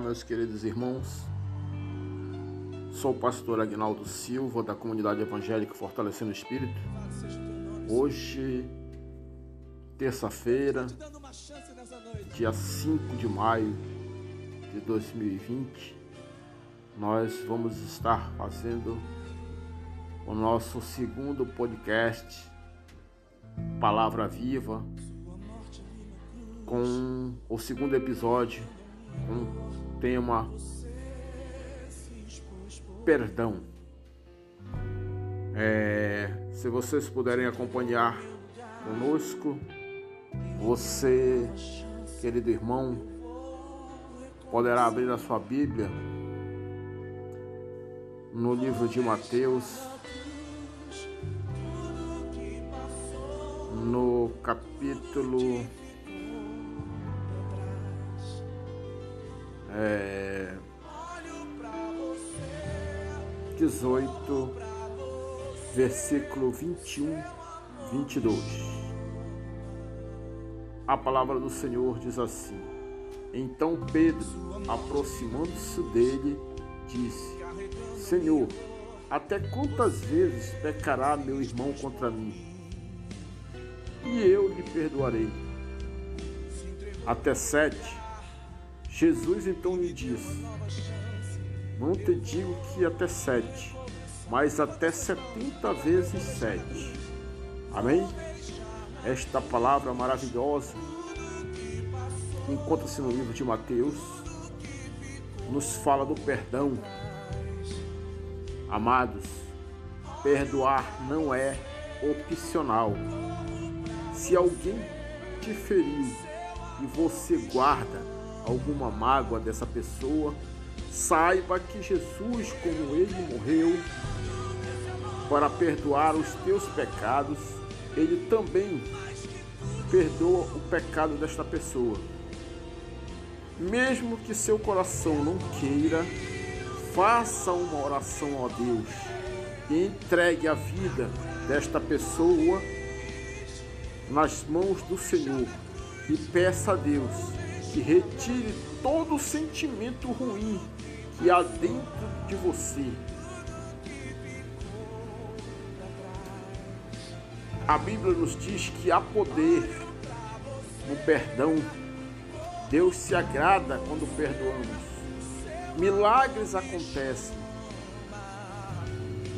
Meus queridos irmãos. Sou o pastor Agnaldo Silva, da comunidade evangélica Fortalecendo o Espírito. Hoje, terça-feira, dia 5 de maio de 2020, nós vamos estar fazendo o nosso segundo podcast, Palavra Viva, com o segundo episódio o tema Perdão. É, se vocês puderem acompanhar conosco, você, querido irmão, poderá abrir a sua Bíblia no livro de Mateus, no capítulo é, 18, versículo 21, 22. A palavra do Senhor diz assim: Então Pedro, aproximando-se dele, disse: Senhor, até quantas vezes pecará meu irmão contra mim? E eu lhe perdoarei. Até sete. Jesus então lhe disse: Não te digo que até sete, mas até setenta vezes sete. Amém? Esta palavra maravilhosa encontra-se no livro de Mateus, nos fala do perdão. Amados, perdoar não é opcional. Se alguém te feriu e você guarda alguma mágoa dessa pessoa, saiba que Jesus, como ele morreu para perdoar os teus pecados, ele também perdoa o pecado desta pessoa. Mesmo que seu coração não queira, faça uma oração a Deus e entregue a vida desta pessoa nas mãos do Senhor e peça a Deus que retire todo sentimento ruim que há dentro de você. A Bíblia nos diz que há poder no perdão. Deus se agrada quando perdoamos. Milagres acontecem.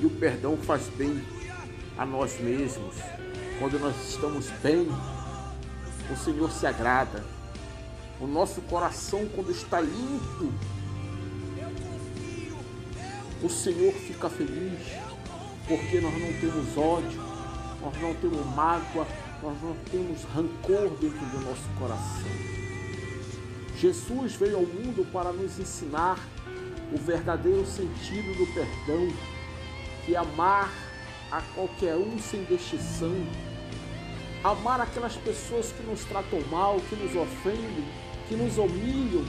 E o perdão faz bem a nós mesmos. Quando nós estamos bem, o Senhor se agrada. O nosso coração, quando está limpo, o Senhor fica feliz, porque nós não temos ódio, nós não temos mágoa, nós não temos rancor dentro do nosso coração. Jesus veio ao mundo para nos ensinar o verdadeiro sentido do perdão, que é amar a qualquer um sem distinção, amar aquelas pessoas que nos tratam mal, que nos ofendem, que nos humilham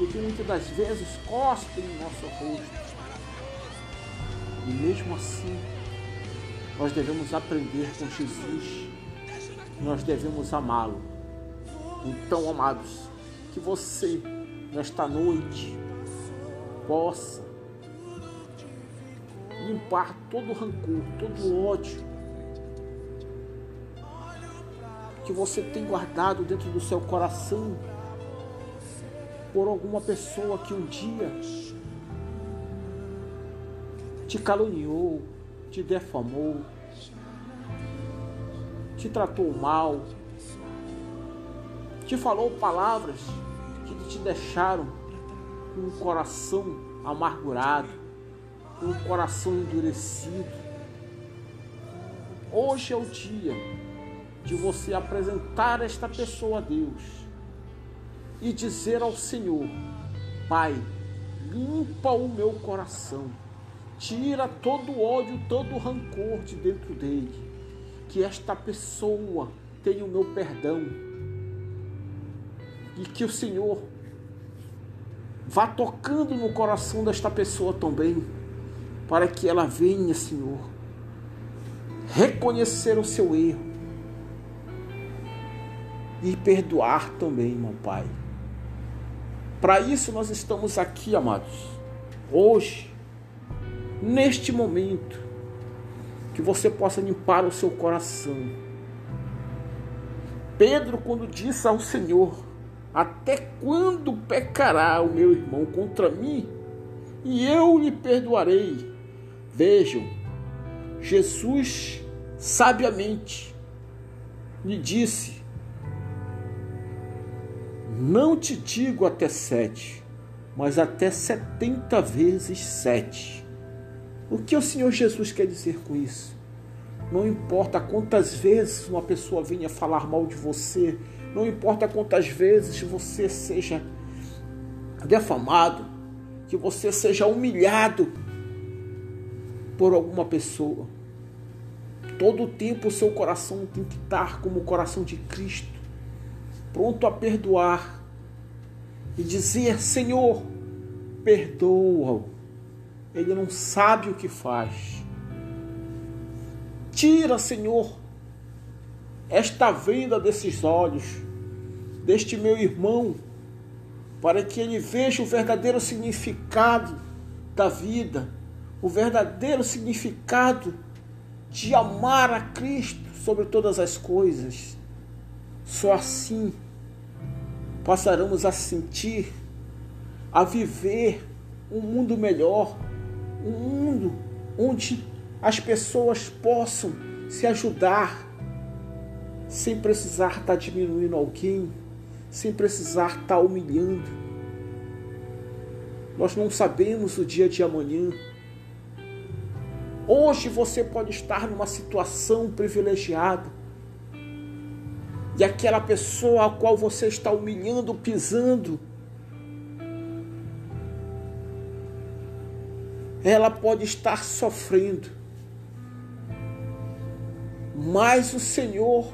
e que muitas das vezes cospem em nosso rosto. E mesmo assim, nós devemos aprender com Jesus, nós devemos amá-lo. Então, amados, que você, nesta noite, possa limpar todo o rancor, todo o ódio que você tem guardado dentro do seu coração por alguma pessoa que um dia te caluniou, te defamou, te tratou mal, te falou palavras que te deixaram com um coração amargurado, com um coração endurecido. Hoje é o dia de você apresentar esta pessoa a Deus e dizer ao Senhor: Pai, limpa o meu coração, tira todo ódio, todo rancor de dentro dele, que esta pessoa tenha o meu perdão e que o Senhor vá tocando no coração desta pessoa também, para que ela venha, Senhor, reconhecer o seu erro e perdoar também, meu Pai Para isso nós estamos aqui, amados. Hoje, neste momento, que você possa limpar o seu coração. Pedro, quando disse ao Senhor: Até quando pecará o meu irmão contra mim? E eu lhe perdoarei. Vejam, Jesus sabiamente lhe disse: Não te digo até sete, mas até setenta vezes sete. O que o Senhor Jesus quer dizer com isso? Não importa quantas vezes uma pessoa venha falar mal de você, não importa quantas vezes você seja defamado, que você seja humilhado por alguma pessoa. Todo o tempo o seu coração tem que estar como o coração de Cristo, pronto a perdoar e dizer: Senhor, perdoa-o. Ele não sabe o que faz. Tira, Senhor, esta venda desses olhos, deste meu irmão, para que ele veja o verdadeiro significado da vida, o verdadeiro significado de amar a Cristo sobre todas as coisas. Só assim passaremos a sentir, a viver um mundo melhor, um mundo onde as pessoas possam se ajudar sem precisar estar diminuindo alguém, sem precisar estar humilhando. Nós não sabemos o dia de amanhã. Hoje você pode estar numa situação privilegiada. E aquela pessoa a qual você está humilhando, pisando, ela pode estar sofrendo. Mas o Senhor,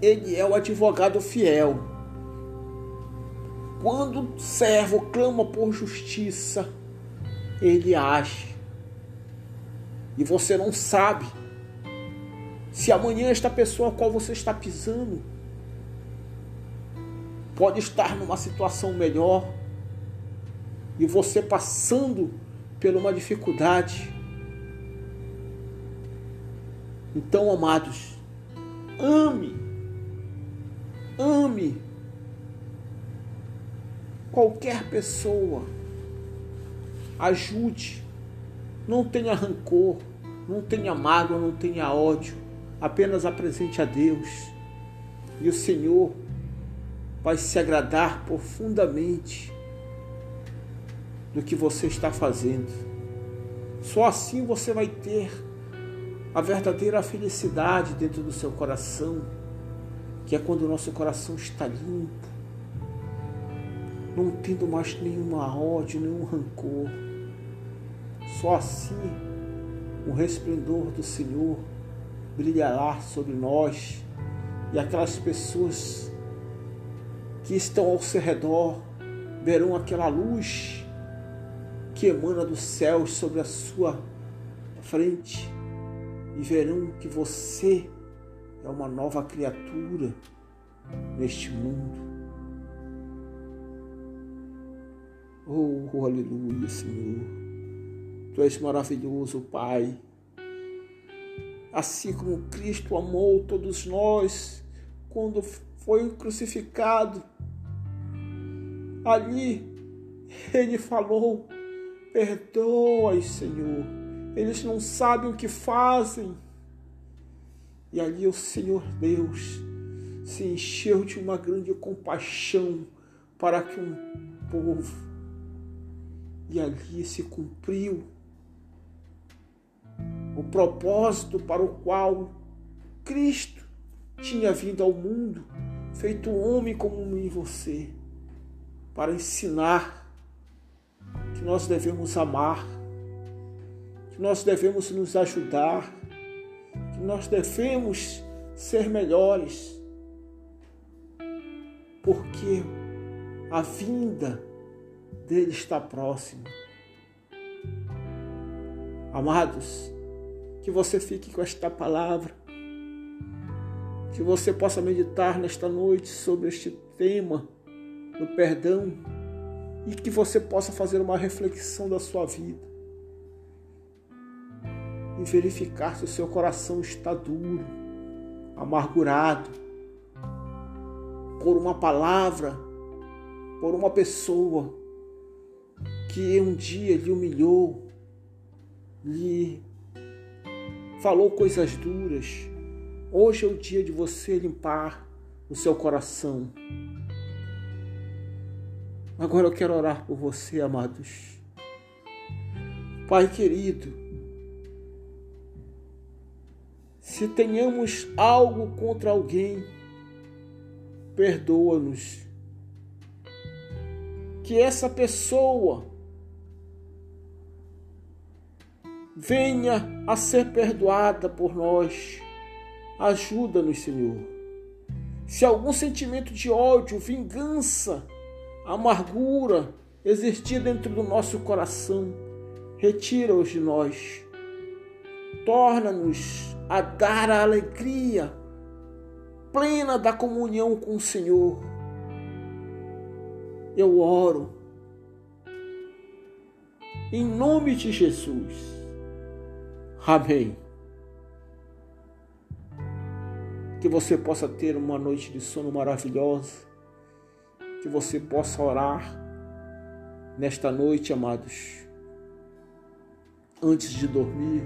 Ele é o advogado fiel. Quando o servo clama por justiça, Ele age e você não sabe se amanhã esta pessoa a qual você está pisando pode estar numa situação melhor e você passando por uma dificuldade. Então, amados, ame, ame qualquer pessoa, ajude, não tenha rancor, não tenha mágoa, não tenha ódio. Apenas apresente a Deus. E o Senhor vai se agradar profundamente do que você está fazendo. Só assim você vai ter a verdadeira felicidade dentro do seu coração, que é quando o nosso coração está limpo, não tendo mais nenhuma ódio, nenhum rancor. Só assim o resplendor do Senhor brilhará sobre nós e aquelas pessoas que estão ao seu redor verão aquela luz que emana dos céus sobre a sua frente e verão que você é uma nova criatura neste mundo. Oh, aleluia, Senhor. Tu és maravilhoso, Pai. Assim como Cristo amou todos nós quando foi crucificado, ali ele falou: Perdoa, Senhor, eles não sabem o que fazem. E ali o Senhor Deus se encheu de uma grande compaixão para que um povo, e ali se cumpriu o propósito para o qual Cristo tinha vindo ao mundo, feito homem como um e você, para ensinar que nós devemos amar, que nós devemos nos ajudar, que nós devemos ser melhores, porque a vinda dele está próxima. Amados, que você fique com esta palavra, que você possa meditar nesta noite sobre este tema do perdão e que você possa fazer uma reflexão da sua vida e verificar se o seu coração está duro, amargurado por uma palavra, por uma pessoa que um dia lhe humilhou, lhe falou coisas duras. Hoje é o dia de você limpar o seu coração. Agora eu quero orar por você, amados. Pai querido, se tenhamos algo contra alguém, perdoa-nos. Que essa pessoa venha a ser perdoada por nós. Ajuda-nos, Senhor. Se algum sentimento de ódio, vingança, amargura existir dentro do nosso coração, retira-os de nós. Torna-nos a dar a alegria plena da comunhão com o Senhor. Eu oro em nome de Jesus. Amém. Que você possa ter uma noite de sono maravilhosa. Que você possa orar nesta noite, amados, antes de dormir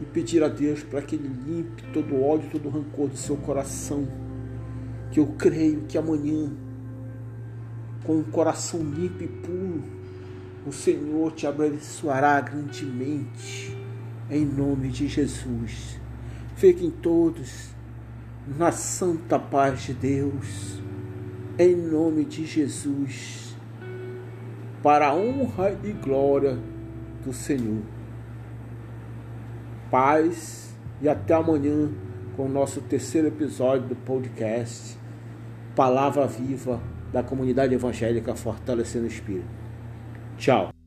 e pedir a Deus para que Ele limpe todo ódio, todo rancor do seu coração. Que eu creio que amanhã, com um coração limpo e puro, o Senhor te abençoará grandemente, em nome de Jesus. Fiquem todos na santa paz de Deus, em nome de Jesus, para a honra e glória do Senhor paz e até amanhã com o nosso terceiro episódio do podcast Palavra Viva da comunidade evangélica Fortalecendo o Espírito. Tchau.